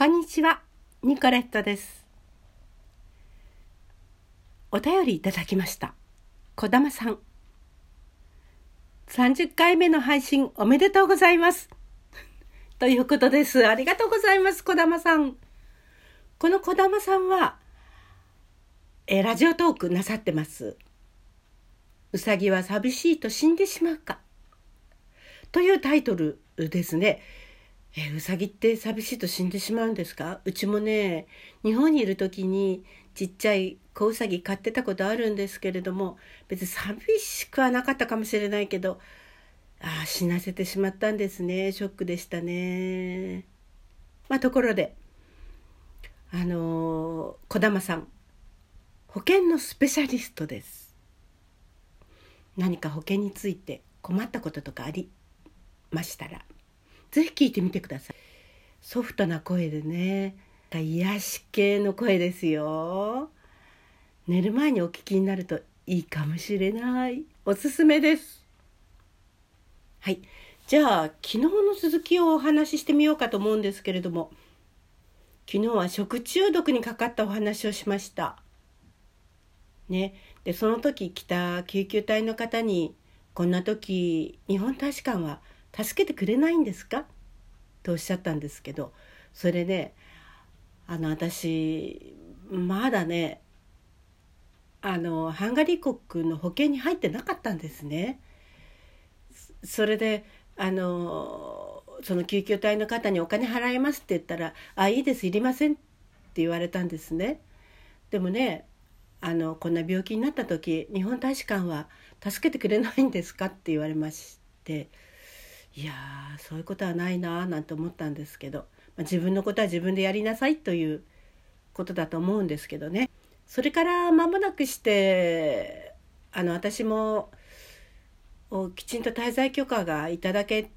こんにちは、ニコレットです。お便りいただきました。小玉さん。30回目の配信おめでとうございます。ということです。ありがとうございます、小玉さん。この小玉さんは、えラジオトークなさってます。うさぎは寂しいと死んでしまうか。というタイトルですね。えうさぎって寂しいと死んでしまうんですか？うちもね日本にいる時にちっちゃい子うさぎ飼ってたことあるんですけれども別に寂しくはなかったかもしれないけどああ死なせてしまったんですねショックでしたね。まあところであのー玉さん保険のスペシャリストです。何か保険について困ったこととかありましたらぜひ聞いてみてください。ソフトな声でね、癒し系の声ですよ。寝る前にお聞きになるといいかもしれない。おすすめです。はい。じゃあ、昨日の続きをお話ししてみようかと思うんですけれども、昨日は食中毒にかかったお話をしました。ね。で、その時来た救急隊の方に、こんな時、日本大使館は助けてくれないんですか？とおっしゃったんですけどそれねあの私まだねあのハンガリー国の保険に入ってなかったんですね。それであのその救急隊の方にお金払いますって言ったら「あいいですいりません」って言われたんですね。でもねあのこんな病気になった時日本大使館は助けてくれないんですか？って言われましていやそういうことはないなーなんて思ったんですけど、まあ、自分のことは自分でやりなさいということだと思うんですけどね。それから間もなくしてあの私もきちんと滞在許可がいただけ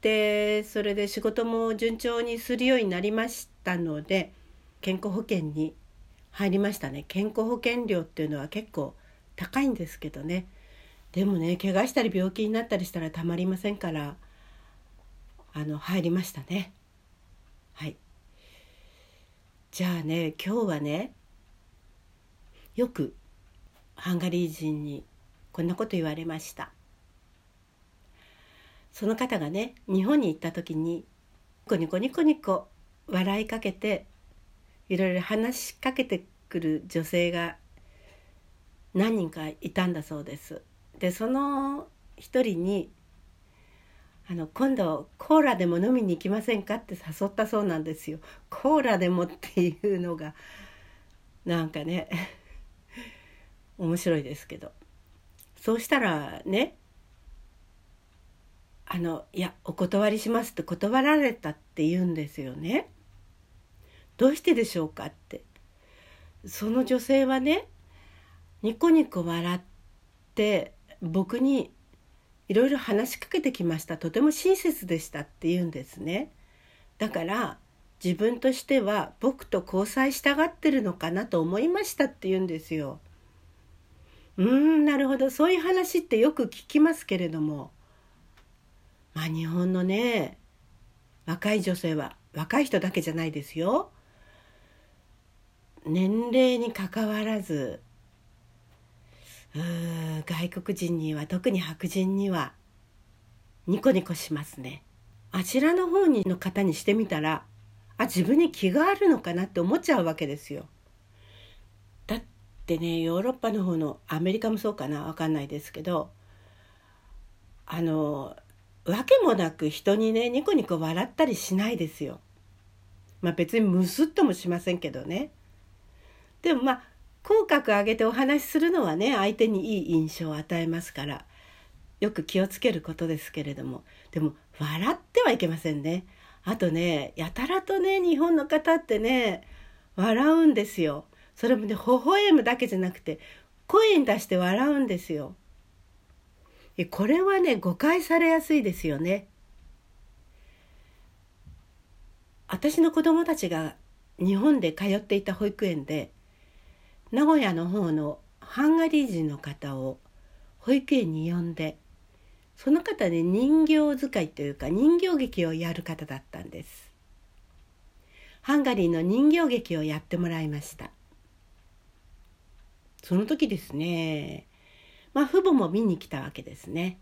てそれで仕事も順調にするようになりましたので健康保険に入りましたね。健康保険料っていうのは結構高いんですけどね。でもね怪我したり病気になったりしたらたまりませんからあの入りましたね。はい。じゃあね今日はねよくハンガリー人にこんなこと言われました。その方がね日本に行った時にニコニコニコニコ笑いかけていろいろ話しかけてくる女性が何人かいたんだそうです。でその一人にあの今度コーラでも飲みに行きませんかって誘ったそうなんですよ。コーラでもっていうのがなんかね 面白いですけどそうしたらねあのいやお断りしますって断られたって言うんですよね。どうしてでしょうかってその女性はねニコニコ笑って僕にいろいろ話しかけてきました。とても親切でしたって言うんですね。だから自分としては僕と交際したがってるのかなと思いましたって言うんですよ。うーんなるほど。そういう話ってよく聞きますけれども。まあ日本のね若い女性は若い人だけじゃないですよ。年齢にかかわらずうー外国人には特に白人にはニコニコしますね。あちらの方にの方にしてみたらあ自分に気があるのかなって思っちゃうわけですよ。だってねヨーロッパの方のアメリカもそうかなわかんないですけどあのわけもなく人にねニコニコ笑ったりしないですよ。まあ別にムスッともしませんけどね。でもまあ口角上げてお話しするのはね相手にいい印象を与えますからよく気をつけることですけれどもでも笑ってはいけませんね。あとねやたらとね日本の方ってね笑うんですよ。それもね微笑むだけじゃなくて声に出して笑うんですよ。えこれはね誤解されやすいですよね。私の子供たちが日本で通っていた保育園で名古屋の方のハンガリー人の方を保育園に呼んでその方で人形使いというか人形劇をやる方だったんです。ハンガリーの人形劇をやってもらいましたその時ですねまあ父母も見に来たわけですね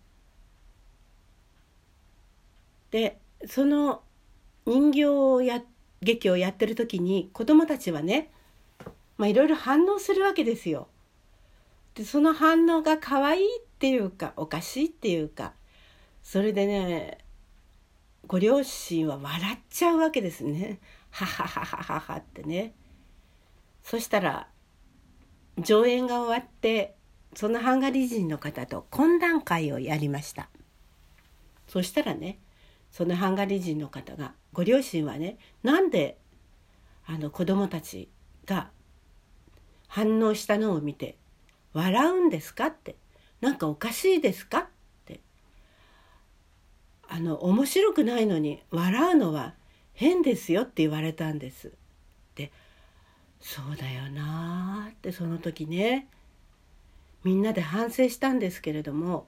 でその人形をや劇をやってる時に子供たちはねまあいろいろ反応するわけですよ。でその反応が可愛いっていうかおかしいっていうかそれでねご両親は笑っちゃうわけですね。ははははははってね。そしたら上演が終わってそのハンガリー人の方と懇談会をやりました。そしたらねそのハンガリー人の方がご両親はねなんであの子供たちが反応したのを見て笑うんですかってなんかおかしいですかってあの面白くないのに笑うのは変ですよって言われたんです。でそうだよなってその時ねみんなで反省したんですけれども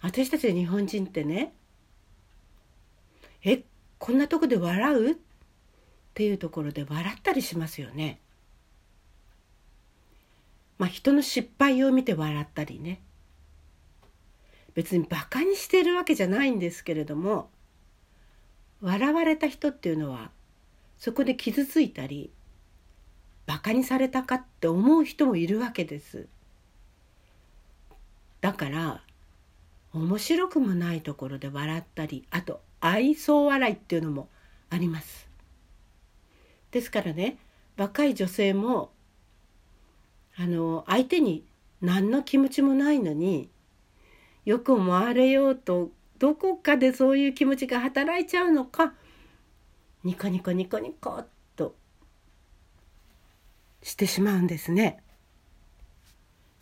私たち日本人ってねえこんなとこで笑う？っていうところで笑ったりしますよね。まあ人の失敗を見て笑ったりね別にバカにしてるわけじゃないんですけれども笑われた人っていうのはそこで傷ついたりバカにされたかって思う人もいるわけです。だから面白くもないところで笑ったりあと愛想笑いっていうのもあります。ですからね若い女性もあの相手に何の気持ちもないのによく思われようとどこかでそういう気持ちが働いちゃうのかニコニコニコニコっとしてしまうんですね。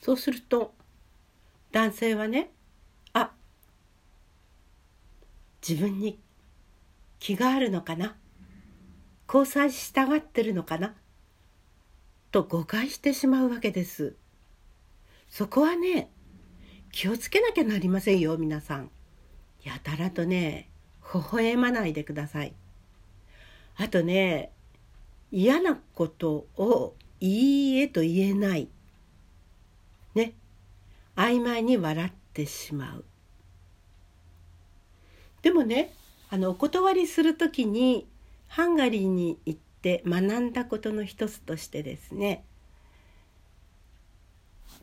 そうすると男性はねあ自分に気があるのかな交際したがってるのかなと誤解してしまうわけです。そこはね気をつけなきゃなりませんよ皆さん。やたらとね微笑まないでください。あとね嫌なことをいいえと言えない。ね曖昧に笑ってしまう。でもねあのお断りする時にハンガリーに行って学んだことの一つとしてですね。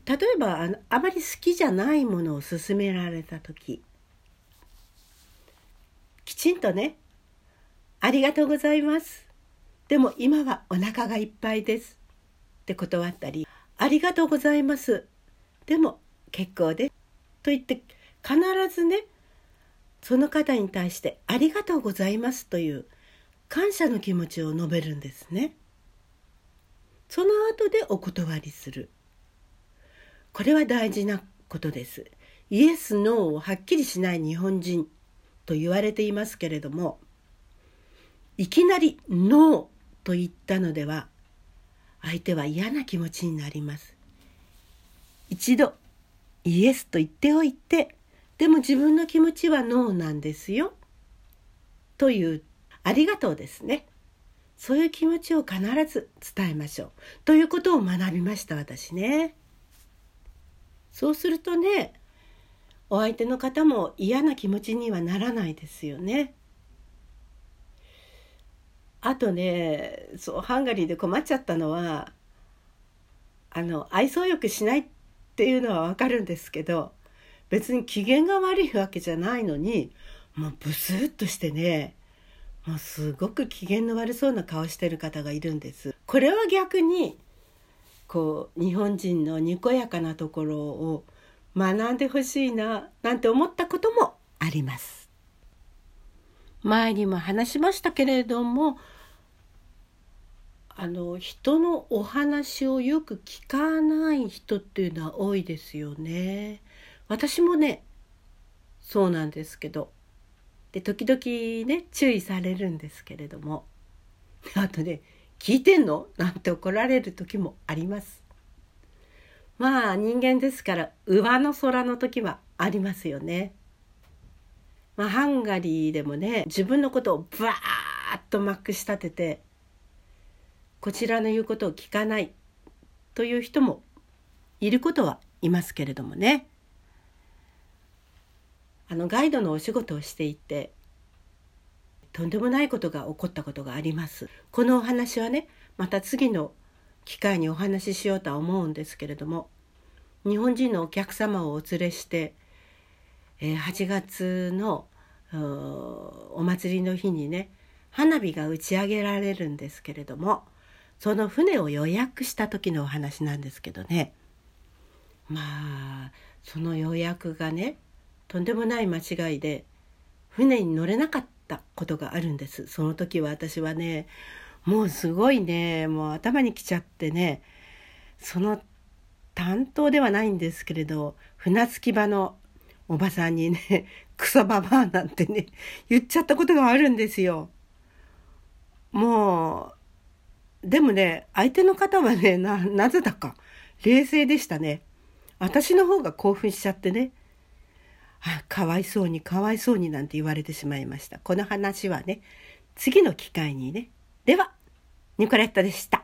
例えばあのあまり好きじゃないものを勧められた時。きちんとね「ありがとうございます」でも今はお腹がいっぱいです。って断ったり「ありがとうございます」でも結構です。と言って必ずねその方に対してありがとうございますという感謝の気持ちを述べるんですね。その後でお断りする。これは大事なことです。イエス・ノーをはっきりしない日本人と言われていますけれども、いきなりノーと言ったのでは、相手は嫌な気持ちになります。一度イエスと言っておいてでも自分の気持ちはノーなんですよ。というありがとうですね。そういう気持ちを必ず伝えましょう。ということを学びました私ね。そうするとねお相手の方も嫌な気持ちにはならないですよね。あとねそうハンガリーで困っちゃったのはあの愛想よくしないっていうのはわかるんですけど別に機嫌が悪いわけじゃないのにもうブスッとしてねもうすごく機嫌の悪そうな顔してる方がいるんです。これは逆にこう日本人のにこやかなところを学んでほしいななんて思ったこともあります。前にも話しましたけれどもあの人のお話をよく聞かない人っていうのは多いですよね。私もねそうなんですけどで時々ね注意されるんですけれども あとね「聞いてんの?」なんて怒られる時もあります。まあ人間ですから上の空の時はありますよね。まあ、ハンガリーでもね自分のことをバーーッとまくし立ててこちらの言うことを聞かないという人もいることはいますけれどもねあのガイドのお仕事をしていてとんでもないことが起こったことがあります。このお話はねまた次の機会にお話ししようとは思うんですけれども日本人のお客様をお連れして、え8月のお祭りの日にね花火が打ち上げられるんですけれどもその船を予約した時のお話なんですけどねまあその予約がねとんでもない間違いで船に乗れなかったことがあるんですその時は私はねもうすごいねもう頭にきちゃってねその担当ではないんですけれど船着き場のおばさんにねクソババアなんてね言っちゃったことがあるんですよ。もうでもね相手の方はねなぜだか冷静でしたね。私の方が興奮しちゃってねあかわいそうにかわいそうになんて言われてしまいました。この話はね次の機会にねではニコレットでした。